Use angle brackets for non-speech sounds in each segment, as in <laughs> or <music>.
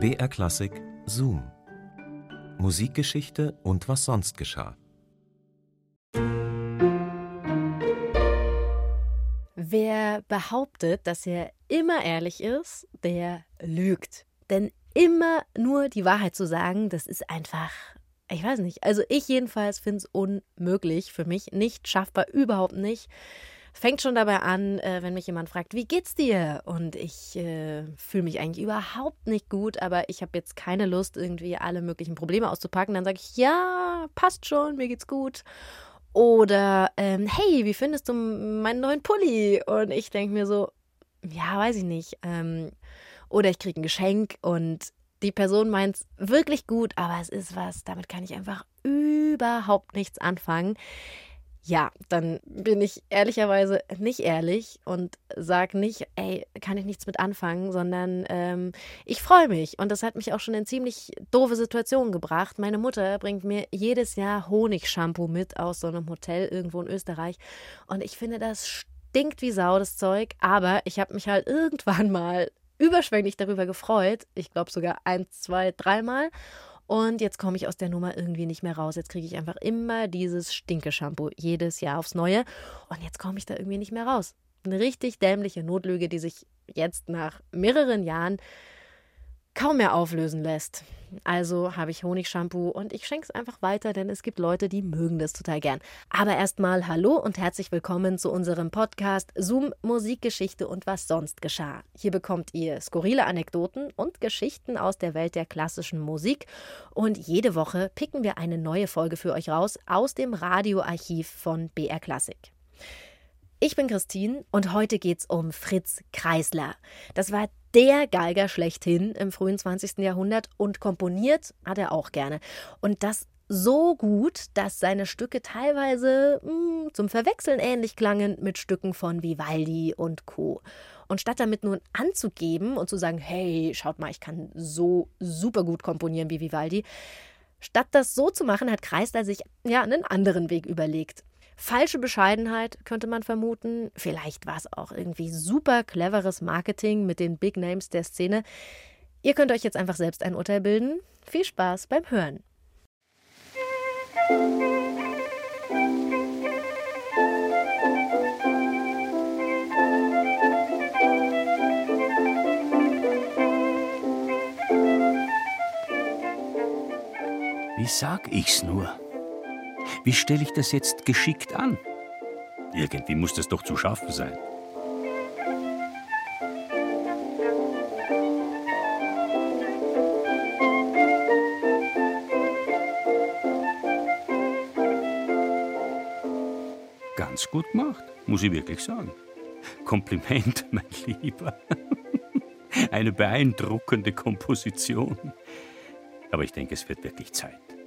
BR Klassik Zoom. Musikgeschichte und was sonst geschah. Wer behauptet, dass er immer ehrlich ist, der lügt. Denn immer nur die Wahrheit zu sagen, das ist einfach, ich weiß nicht. Also ich jedenfalls finde es unmöglich für mich, nicht schaffbar, überhaupt nicht. Fängt schon dabei an, äh, wenn mich jemand fragt, wie geht's dir? Und ich äh, fühle mich eigentlich überhaupt nicht gut, aber ich habe jetzt keine Lust, irgendwie alle möglichen Probleme auszupacken. Dann sage ich, ja, passt schon, mir geht's gut. Oder, ähm, hey, wie findest du meinen neuen Pulli? Und ich denke mir so, ja, weiß ich nicht. Ähm, oder ich kriege ein Geschenk und die Person meint es wirklich gut, aber es ist was, damit kann ich einfach überhaupt nichts anfangen ja, dann bin ich ehrlicherweise nicht ehrlich und sage nicht, ey, kann ich nichts mit anfangen, sondern ähm, ich freue mich. Und das hat mich auch schon in ziemlich doofe Situationen gebracht. Meine Mutter bringt mir jedes Jahr Honigshampoo mit aus so einem Hotel irgendwo in Österreich. Und ich finde, das stinkt wie Sau, das Zeug. Aber ich habe mich halt irgendwann mal überschwänglich darüber gefreut. Ich glaube sogar ein, zwei, dreimal. Und jetzt komme ich aus der Nummer irgendwie nicht mehr raus. Jetzt kriege ich einfach immer dieses Stinke-Shampoo jedes Jahr aufs Neue. Und jetzt komme ich da irgendwie nicht mehr raus. Eine richtig dämliche Notlüge, die sich jetzt nach mehreren Jahren kaum mehr auflösen lässt. Also habe ich Honigshampoo und ich schenke es einfach weiter, denn es gibt Leute, die mögen das total gern. Aber erstmal hallo und herzlich willkommen zu unserem Podcast Zoom Musikgeschichte und was sonst geschah. Hier bekommt ihr skurrile Anekdoten und Geschichten aus der Welt der klassischen Musik und jede Woche picken wir eine neue Folge für euch raus aus dem Radioarchiv von BR Classic. Ich bin Christine und heute geht's um Fritz Kreisler. Das war der Geiger schlechthin im frühen 20. Jahrhundert und komponiert hat er auch gerne. Und das so gut, dass seine Stücke teilweise mh, hm, zum Verwechseln ähnlich klangen mit Stücken von Vivaldi und Co. Und statt damit nun anzugeben und zu sagen, hey, schaut mal, ich kann so super gut komponieren wie Vivaldi, statt das so zu machen, hat Kreisler sich ja einen anderen Weg überlegt. Falsche Bescheidenheit könnte man vermuten. Vielleicht war es auch irgendwie super cleveres Marketing mit den Big Names der Szene. Ihr könnt euch jetzt einfach selbst ein Urteil bilden. Viel Spaß beim Hören. Wie sag ich's nur? Wie stelle ich das jetzt geschickt an? Irgendwie muss das doch zu schaffen sein. Ganz gut gemacht, muss ich wirklich sagen. Kompliment, <laughs> mein Lieber. Eine beeindruckende Komposition. Aber ich denke, es wird wirklich Zeit.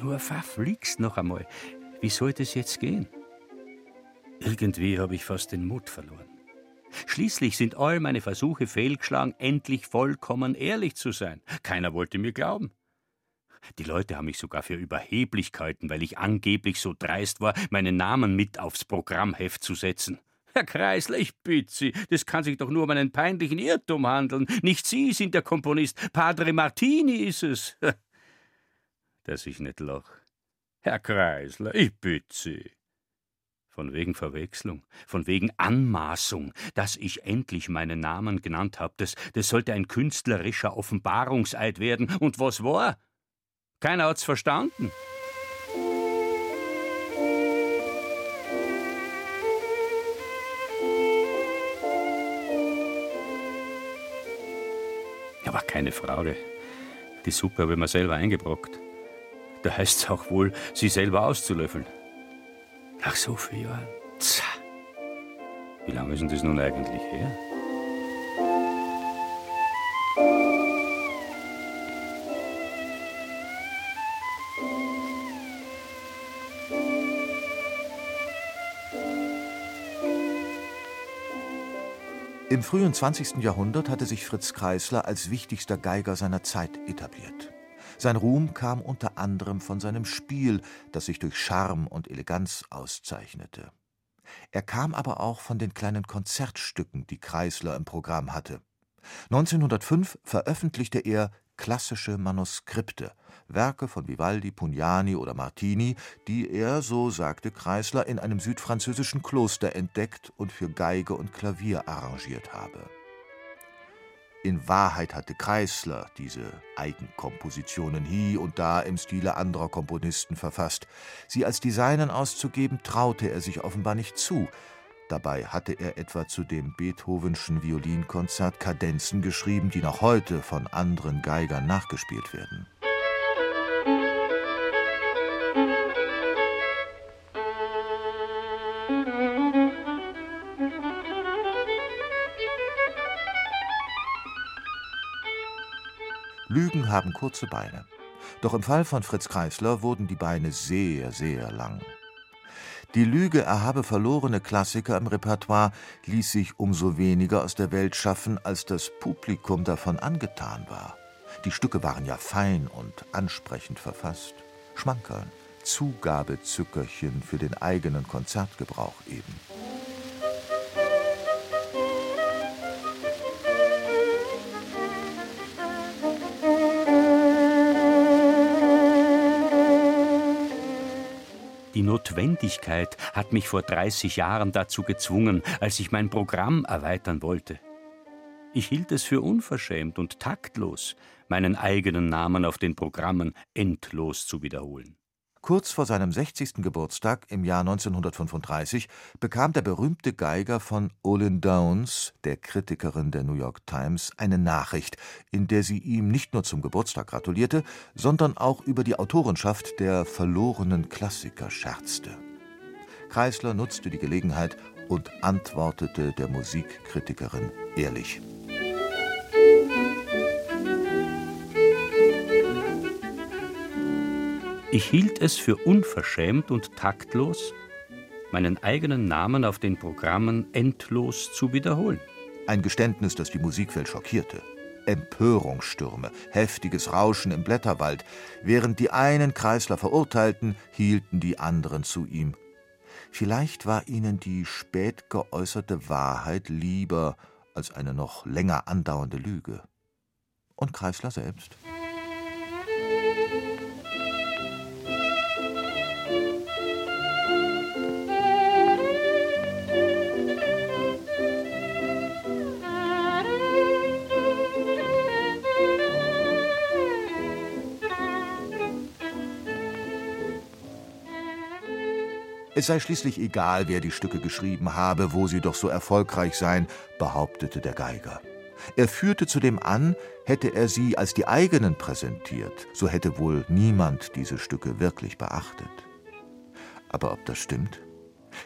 Nur verflixt noch einmal. Wie soll das jetzt gehen? Irgendwie habe ich fast den Mut verloren. Schließlich sind all meine Versuche fehlgeschlagen, endlich vollkommen ehrlich zu sein. Keiner wollte mir glauben. Die Leute haben mich sogar für Überheblichkeiten, weil ich angeblich so dreist war, meinen Namen mit aufs Programmheft zu setzen. Herr Kreisler, ich bitte Sie, das kann sich doch nur um einen peinlichen Irrtum handeln. Nicht Sie sind der Komponist, Padre Martini ist es. Dass ich nicht lach. Herr Kreisler, ich bitte Sie. Von wegen Verwechslung, von wegen Anmaßung, dass ich endlich meinen Namen genannt habe, das, das sollte ein künstlerischer Offenbarungseid werden. Und was war? Keiner hat's verstanden. Aber keine Frage. Die Suppe habe ich mir selber eingebrockt. Da heißt es auch wohl, sie selber auszulöffeln. Nach so vielen Jahren. Tja. Wie lange ist denn das nun eigentlich her? Im frühen 20. Jahrhundert hatte sich Fritz Kreisler als wichtigster Geiger seiner Zeit etabliert. Sein Ruhm kam unter anderem von seinem Spiel, das sich durch Charme und Eleganz auszeichnete. Er kam aber auch von den kleinen Konzertstücken, die Kreisler im Programm hatte. 1905 veröffentlichte er klassische Manuskripte, Werke von Vivaldi, Pugnani oder Martini, die er, so sagte Kreisler, in einem südfranzösischen Kloster entdeckt und für Geige und Klavier arrangiert habe. In Wahrheit hatte Kreisler diese Eigenkompositionen hie und da im Stile anderer Komponisten verfasst. Sie als die seinen auszugeben, traute er sich offenbar nicht zu. Dabei hatte er etwa zu dem Beethovenschen Violinkonzert Kadenzen geschrieben, die noch heute von anderen Geigern nachgespielt werden. Haben kurze Beine. Doch im Fall von Fritz Kreisler wurden die Beine sehr, sehr lang. Die Lüge, er habe verlorene Klassiker im Repertoire, ließ sich umso weniger aus der Welt schaffen, als das Publikum davon angetan war. Die Stücke waren ja fein und ansprechend verfasst. Schmankerln, Zugabezückerchen für den eigenen Konzertgebrauch eben. Notwendigkeit hat mich vor 30 Jahren dazu gezwungen, als ich mein Programm erweitern wollte. Ich hielt es für unverschämt und taktlos, meinen eigenen Namen auf den Programmen endlos zu wiederholen. Kurz vor seinem 60. Geburtstag im Jahr 1935 bekam der berühmte Geiger von Olin Downs, der Kritikerin der New York Times, eine Nachricht, in der sie ihm nicht nur zum Geburtstag gratulierte, sondern auch über die Autorenschaft der verlorenen Klassiker scherzte. Kreisler nutzte die Gelegenheit und antwortete der Musikkritikerin ehrlich. Ich hielt es für unverschämt und taktlos, meinen eigenen Namen auf den Programmen endlos zu wiederholen. Ein Geständnis, das die Musikwelt schockierte. Empörungsstürme, heftiges Rauschen im Blätterwald. Während die einen Kreisler verurteilten, hielten die anderen zu ihm. Vielleicht war ihnen die spät geäußerte Wahrheit lieber als eine noch länger andauernde Lüge. Und Kreisler selbst? Es sei schließlich egal, wer die Stücke geschrieben habe, wo sie doch so erfolgreich seien, behauptete der Geiger. Er führte zudem an, hätte er sie als die eigenen präsentiert, so hätte wohl niemand diese Stücke wirklich beachtet. Aber ob das stimmt?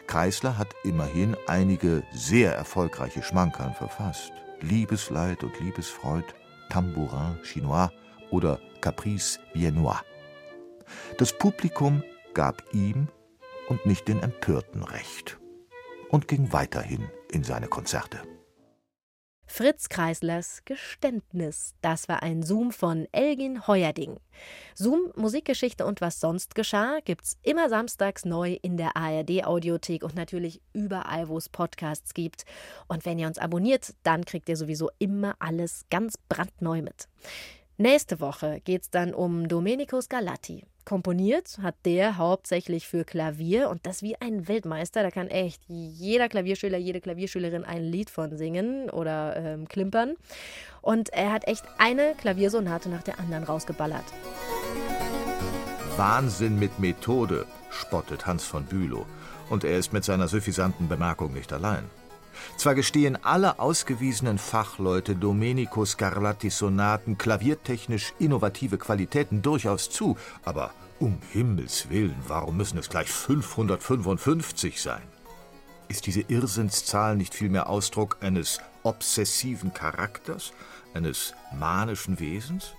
Kreisler hat immerhin einige sehr erfolgreiche Schmankern verfasst. Liebesleid und Liebesfreud, Tambourin Chinois oder Caprice Viennois. Das Publikum gab ihm und nicht den Empörten recht und ging weiterhin in seine Konzerte. Fritz Kreislers Geständnis. Das war ein Zoom von Elgin Heuerding. Zoom, Musikgeschichte und was sonst geschah, gibt's immer samstags neu in der ARD-Audiothek und natürlich überall, wo es Podcasts gibt. Und wenn ihr uns abonniert, dann kriegt ihr sowieso immer alles ganz brandneu mit. Nächste Woche geht's dann um Domenico Scarlatti. Komponiert hat der hauptsächlich für Klavier und das wie ein Weltmeister. Da kann echt jeder Klavierschüler, jede Klavierschülerin ein Lied von singen oder ähm, klimpern. Und er hat echt eine Klaviersonate nach der anderen rausgeballert. Wahnsinn mit Methode, spottet Hans von Bülow. Und er ist mit seiner suffisanten Bemerkung nicht allein. Zwar gestehen alle ausgewiesenen Fachleute Domenico Scarlattis Sonaten klaviertechnisch innovative Qualitäten durchaus zu, aber um Himmels willen, warum müssen es gleich 555 sein? Ist diese Irrsinnszahl nicht vielmehr Ausdruck eines obsessiven Charakters, eines manischen Wesens?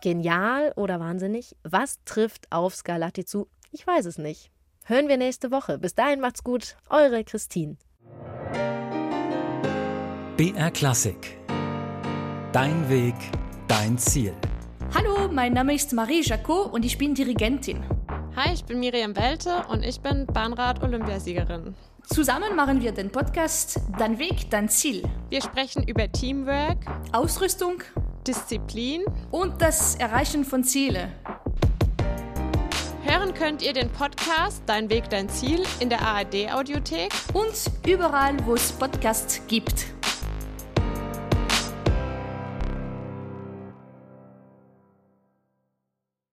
Genial oder wahnsinnig? Was trifft auf Scarlatti zu? Ich weiß es nicht. Hören wir nächste Woche. Bis dahin macht's gut. Eure Christine. BR Klassik. Dein Weg, dein Ziel. Hallo, mein Name ist Marie Jacot und ich bin Dirigentin. Hi, ich bin Miriam Welte und ich bin Bahnrad-Olympiasiegerin. Zusammen machen wir den Podcast Dein Weg, dein Ziel. Wir sprechen über Teamwork, Ausrüstung Disziplin und das Erreichen von Zielen. Hören könnt ihr den Podcast Dein Weg, dein Ziel in der ARD Audiothek und überall, wo es Podcasts gibt.